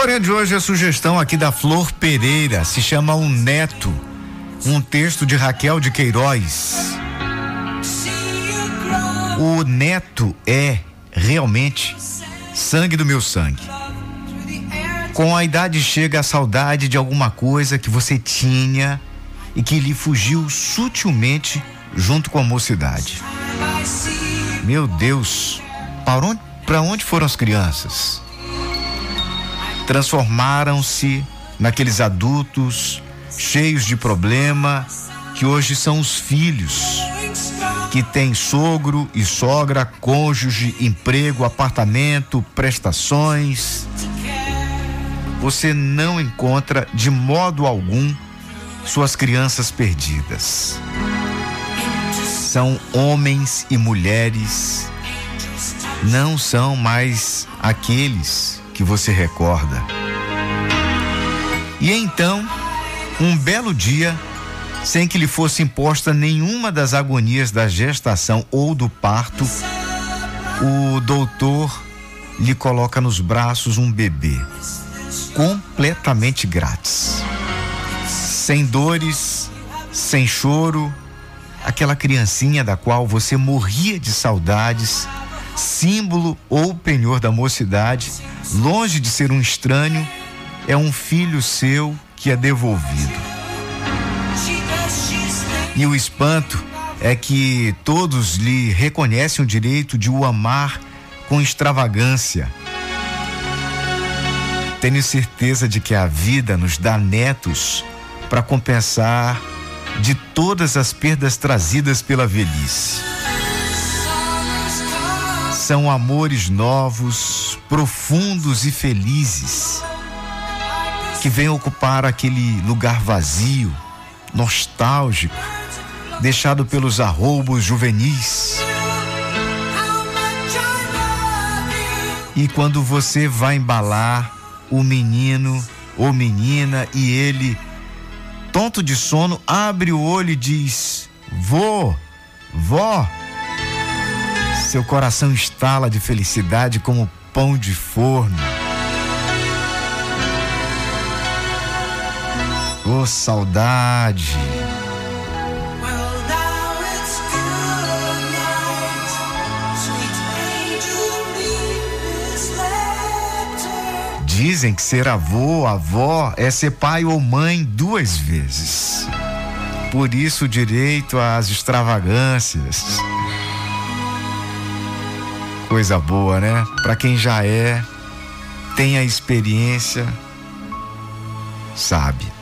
historinha de hoje é sugestão aqui da Flor Pereira, se chama Um Neto, um texto de Raquel de Queiroz. O neto é realmente sangue do meu sangue. Com a idade chega a saudade de alguma coisa que você tinha e que lhe fugiu sutilmente junto com a mocidade. Meu Deus, para onde, para onde foram as crianças? Transformaram-se naqueles adultos cheios de problema que hoje são os filhos que têm sogro e sogra, cônjuge, emprego, apartamento, prestações. Você não encontra de modo algum suas crianças perdidas. São homens e mulheres, não são mais aqueles que você recorda. E então, um belo dia, sem que lhe fosse imposta nenhuma das agonias da gestação ou do parto, o doutor lhe coloca nos braços um bebê, completamente grátis. Sem dores, sem choro, aquela criancinha da qual você morria de saudades, símbolo ou penhor da mocidade, longe de ser um estranho, é um filho seu que é devolvido. E o espanto é que todos lhe reconhecem o direito de o amar com extravagância. Tenho certeza de que a vida nos dá netos para compensar de todas as perdas trazidas pela velhice. São amores novos, profundos e felizes que vêm ocupar aquele lugar vazio, nostálgico, deixado pelos arroubos juvenis. E quando você vai embalar o menino ou menina e ele, tonto de sono, abre o olho e diz: Vô, vó. Seu coração estala de felicidade como pão de forno. Oh, saudade. Dizem que ser avô, avó é ser pai ou mãe duas vezes. Por isso, o direito às extravagâncias. Coisa boa, né? Para quem já é, tem a experiência, sabe.